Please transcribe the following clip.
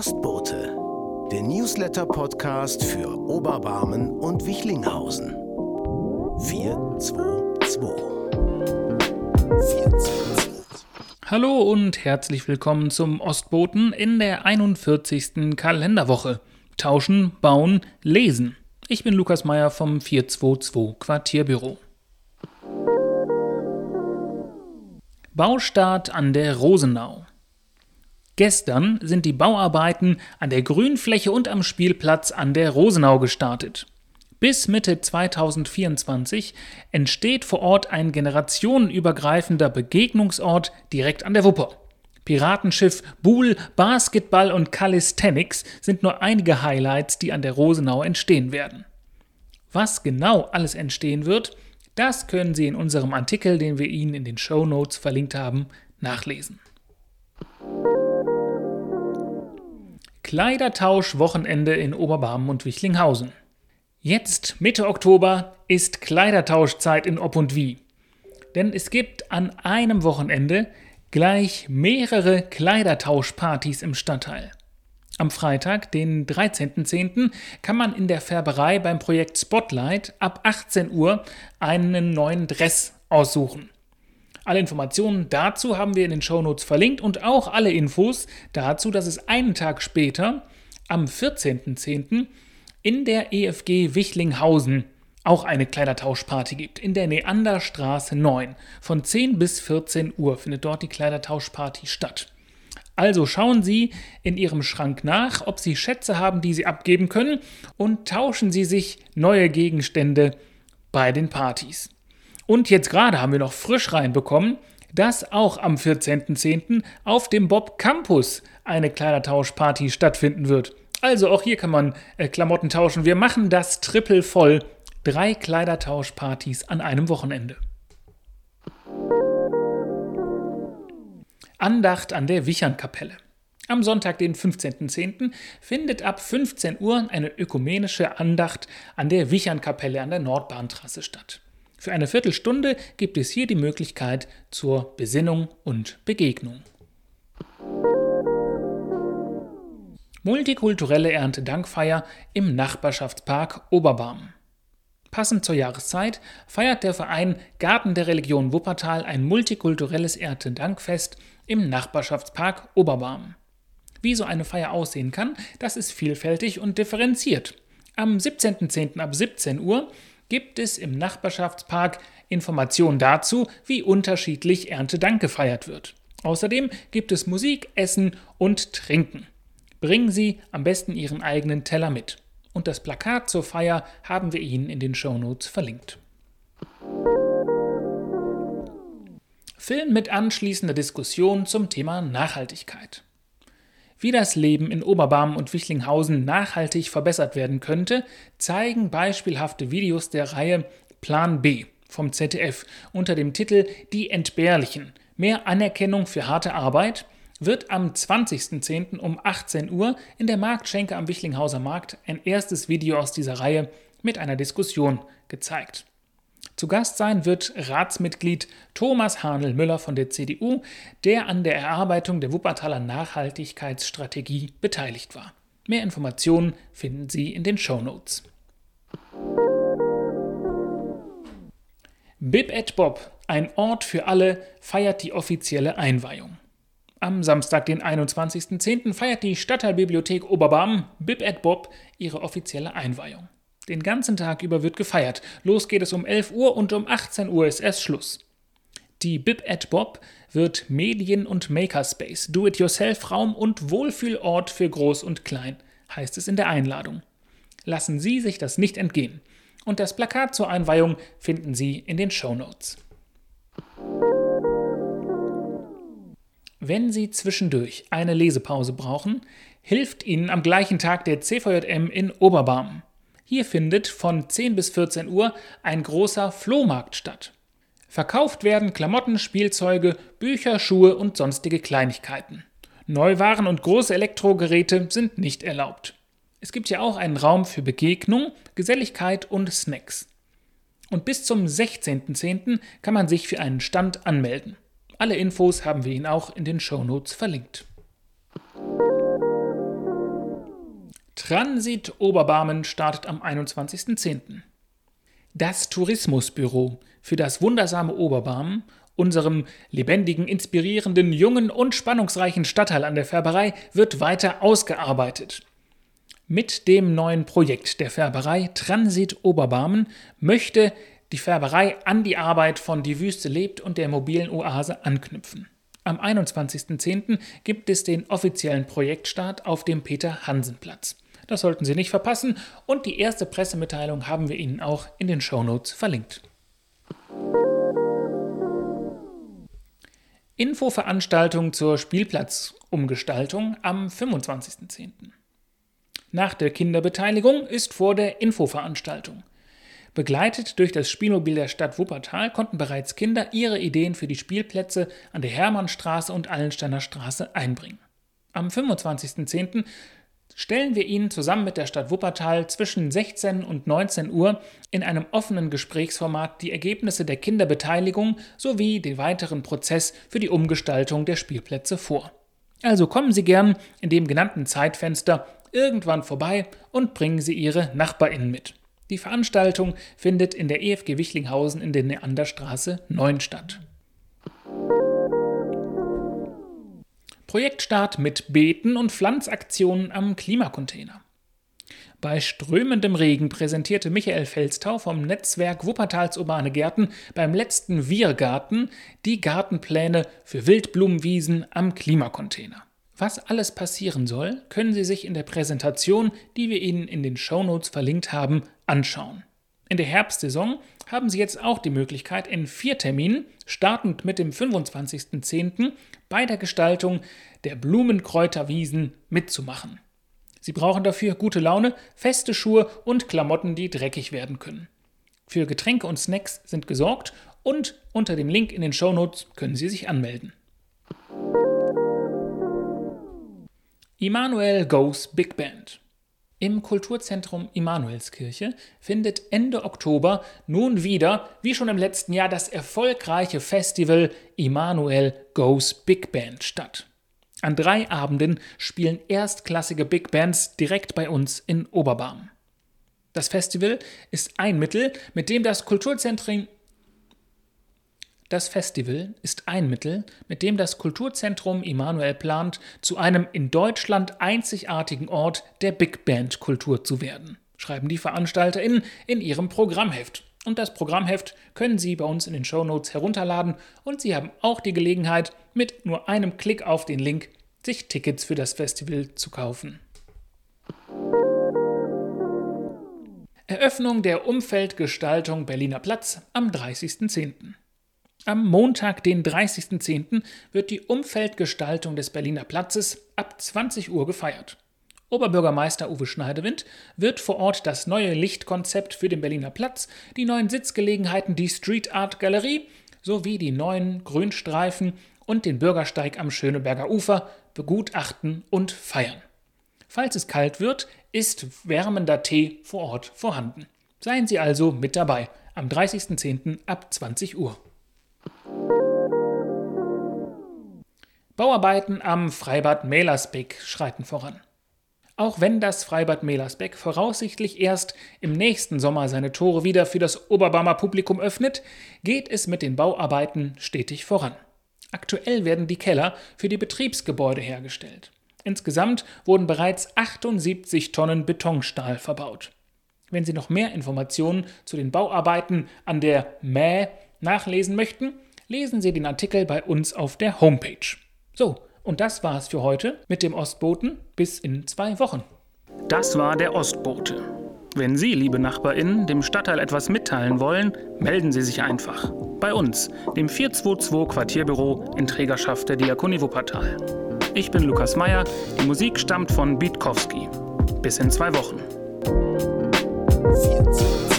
Ostbote, der Newsletter-Podcast für Oberbarmen und Wichlinghausen. 422. 422. Hallo und herzlich willkommen zum Ostboten in der 41. Kalenderwoche. Tauschen, bauen, lesen. Ich bin Lukas Meyer vom 422 Quartierbüro. Baustart an der Rosenau. Gestern sind die Bauarbeiten an der Grünfläche und am Spielplatz an der Rosenau gestartet. Bis Mitte 2024 entsteht vor Ort ein generationenübergreifender Begegnungsort direkt an der Wupper. Piratenschiff, Buhl, Basketball und Calisthenics sind nur einige Highlights, die an der Rosenau entstehen werden. Was genau alles entstehen wird, das können Sie in unserem Artikel, den wir Ihnen in den Show Notes verlinkt haben, nachlesen. Kleidertausch-Wochenende in Oberbarmen und Wichlinghausen. Jetzt, Mitte Oktober, ist Kleidertauschzeit in Ob und Wie. Denn es gibt an einem Wochenende gleich mehrere Kleidertauschpartys im Stadtteil. Am Freitag, den 13.10., kann man in der Färberei beim Projekt Spotlight ab 18 Uhr einen neuen Dress aussuchen. Alle Informationen dazu haben wir in den Shownotes verlinkt und auch alle Infos dazu, dass es einen Tag später, am 14.10., in der EFG Wichlinghausen auch eine Kleidertauschparty gibt. In der Neanderstraße 9. Von 10 bis 14 Uhr findet dort die Kleidertauschparty statt. Also schauen Sie in Ihrem Schrank nach, ob Sie Schätze haben, die Sie abgeben können und tauschen Sie sich neue Gegenstände bei den Partys. Und jetzt gerade haben wir noch frisch reinbekommen, dass auch am 14.10. auf dem Bob Campus eine Kleidertauschparty stattfinden wird. Also auch hier kann man äh, Klamotten tauschen. Wir machen das triple voll. Drei Kleidertauschpartys an einem Wochenende. Andacht an der Wichernkapelle. Am Sonntag, den 15.10., findet ab 15 Uhr eine ökumenische Andacht an der Wichernkapelle an der Nordbahntrasse statt. Für eine Viertelstunde gibt es hier die Möglichkeit zur Besinnung und Begegnung. Multikulturelle Erntedankfeier im Nachbarschaftspark Oberbarm. Passend zur Jahreszeit feiert der Verein Garten der Religion Wuppertal ein multikulturelles Erntedankfest im Nachbarschaftspark Oberbarm. Wie so eine Feier aussehen kann, das ist vielfältig und differenziert. Am 17.10. ab 17 Uhr gibt es im Nachbarschaftspark Informationen dazu, wie unterschiedlich Erntedank gefeiert wird. Außerdem gibt es Musik, Essen und Trinken. Bringen Sie am besten Ihren eigenen Teller mit. Und das Plakat zur Feier haben wir Ihnen in den Shownotes verlinkt. Film mit anschließender Diskussion zum Thema Nachhaltigkeit. Wie das Leben in Oberbarmen und Wichlinghausen nachhaltig verbessert werden könnte, zeigen beispielhafte Videos der Reihe Plan B vom ZDF unter dem Titel Die Entbehrlichen. Mehr Anerkennung für harte Arbeit wird am 20.10. um 18 Uhr in der Marktschenke am Wichlinghauser Markt ein erstes Video aus dieser Reihe mit einer Diskussion gezeigt. Zu Gast sein wird Ratsmitglied Thomas Hanel-Müller von der CDU, der an der Erarbeitung der Wuppertaler Nachhaltigkeitsstrategie beteiligt war. Mehr Informationen finden Sie in den Show Notes. Bib et Bob, ein Ort für alle, feiert die offizielle Einweihung. Am Samstag, den 21.10., feiert die Stadtteilbibliothek Oberbarm Bib et Bob ihre offizielle Einweihung. Den ganzen Tag über wird gefeiert. Los geht es um 11 Uhr und um 18 Uhr ist erst Schluss. Die Bib at Bob wird Medien- und Makerspace, Do-it-yourself-Raum und Wohlfühlort für Groß und Klein, heißt es in der Einladung. Lassen Sie sich das nicht entgehen. Und das Plakat zur Einweihung finden Sie in den Show Notes. Wenn Sie zwischendurch eine Lesepause brauchen, hilft Ihnen am gleichen Tag der CVJM in Oberbarm. Hier findet von 10 bis 14 Uhr ein großer Flohmarkt statt. Verkauft werden Klamotten, Spielzeuge, Bücher, Schuhe und sonstige Kleinigkeiten. Neuwaren und große Elektrogeräte sind nicht erlaubt. Es gibt ja auch einen Raum für Begegnung, Geselligkeit und Snacks. Und bis zum 16.10. kann man sich für einen Stand anmelden. Alle Infos haben wir Ihnen auch in den Shownotes verlinkt. Transit Oberbarmen startet am 21.10. Das Tourismusbüro für das wundersame Oberbarmen, unserem lebendigen, inspirierenden, jungen und spannungsreichen Stadtteil an der Färberei, wird weiter ausgearbeitet. Mit dem neuen Projekt der Färberei Transit Oberbarmen möchte die Färberei an die Arbeit von Die Wüste lebt und der mobilen Oase anknüpfen. Am 21.10. gibt es den offiziellen Projektstart auf dem Peter-Hansen-Platz. Das sollten Sie nicht verpassen und die erste Pressemitteilung haben wir Ihnen auch in den Shownotes verlinkt. Infoveranstaltung zur Spielplatzumgestaltung am 25.10. Nach der Kinderbeteiligung ist vor der Infoveranstaltung. Begleitet durch das Spielmobil der Stadt Wuppertal konnten bereits Kinder ihre Ideen für die Spielplätze an der Hermannstraße und Allensteiner Straße einbringen. Am 25.10 stellen wir Ihnen zusammen mit der Stadt Wuppertal zwischen 16 und 19 Uhr in einem offenen Gesprächsformat die Ergebnisse der Kinderbeteiligung sowie den weiteren Prozess für die Umgestaltung der Spielplätze vor. Also kommen Sie gern in dem genannten Zeitfenster irgendwann vorbei und bringen Sie Ihre NachbarInnen mit. Die Veranstaltung findet in der EFG Wichlinghausen in der Neanderstraße 9 statt. Projektstart mit Beeten und Pflanzaktionen am Klimacontainer. Bei strömendem Regen präsentierte Michael Felstau vom Netzwerk Wuppertals Urbane Gärten beim letzten Wirgarten die Gartenpläne für Wildblumenwiesen am Klimacontainer. Was alles passieren soll, können Sie sich in der Präsentation, die wir Ihnen in den Shownotes verlinkt haben, anschauen. In der Herbstsaison haben Sie jetzt auch die Möglichkeit, in vier Terminen, startend mit dem 25.10., bei der Gestaltung der Blumenkräuterwiesen mitzumachen. Sie brauchen dafür gute Laune, feste Schuhe und Klamotten, die dreckig werden können. Für Getränke und Snacks sind gesorgt und unter dem Link in den Shownotes können Sie sich anmelden. Immanuel Goes Big Band im Kulturzentrum Immanuelskirche findet Ende Oktober nun wieder, wie schon im letzten Jahr, das erfolgreiche Festival Immanuel Goes Big Band statt. An drei Abenden spielen erstklassige Big Bands direkt bei uns in Oberbarm. Das Festival ist ein Mittel, mit dem das Kulturzentrum das Festival ist ein Mittel, mit dem das Kulturzentrum Immanuel plant, zu einem in Deutschland einzigartigen Ort der Big Band Kultur zu werden, schreiben die VeranstalterInnen in ihrem Programmheft. Und das Programmheft können Sie bei uns in den Shownotes herunterladen und Sie haben auch die Gelegenheit, mit nur einem Klick auf den Link sich Tickets für das Festival zu kaufen. Eröffnung der Umfeldgestaltung Berliner Platz am 30.10. Am Montag, den 30.10., wird die Umfeldgestaltung des Berliner Platzes ab 20 Uhr gefeiert. Oberbürgermeister Uwe Schneidewind wird vor Ort das neue Lichtkonzept für den Berliner Platz, die neuen Sitzgelegenheiten, die Street Art Galerie sowie die neuen Grünstreifen und den Bürgersteig am Schöneberger Ufer begutachten und feiern. Falls es kalt wird, ist wärmender Tee vor Ort vorhanden. Seien Sie also mit dabei am 30.10. ab 20 Uhr. Bauarbeiten am Freibad Melersbeck schreiten voran. Auch wenn das Freibad Melersbeck voraussichtlich erst im nächsten Sommer seine Tore wieder für das Oberbarmer Publikum öffnet, geht es mit den Bauarbeiten stetig voran. Aktuell werden die Keller für die Betriebsgebäude hergestellt. Insgesamt wurden bereits 78 Tonnen Betonstahl verbaut. Wenn Sie noch mehr Informationen zu den Bauarbeiten an der Mäh nachlesen möchten, lesen Sie den Artikel bei uns auf der Homepage. So, und das war's für heute mit dem Ostboten bis in zwei Wochen. Das war der Ostbote. Wenn Sie, liebe NachbarInnen, dem Stadtteil etwas mitteilen wollen, melden Sie sich einfach. Bei uns, dem 422 Quartierbüro in Trägerschaft der Diakonie Wuppertal. Ich bin Lukas Meyer, die Musik stammt von Bietkowski. Bis in zwei Wochen. 422.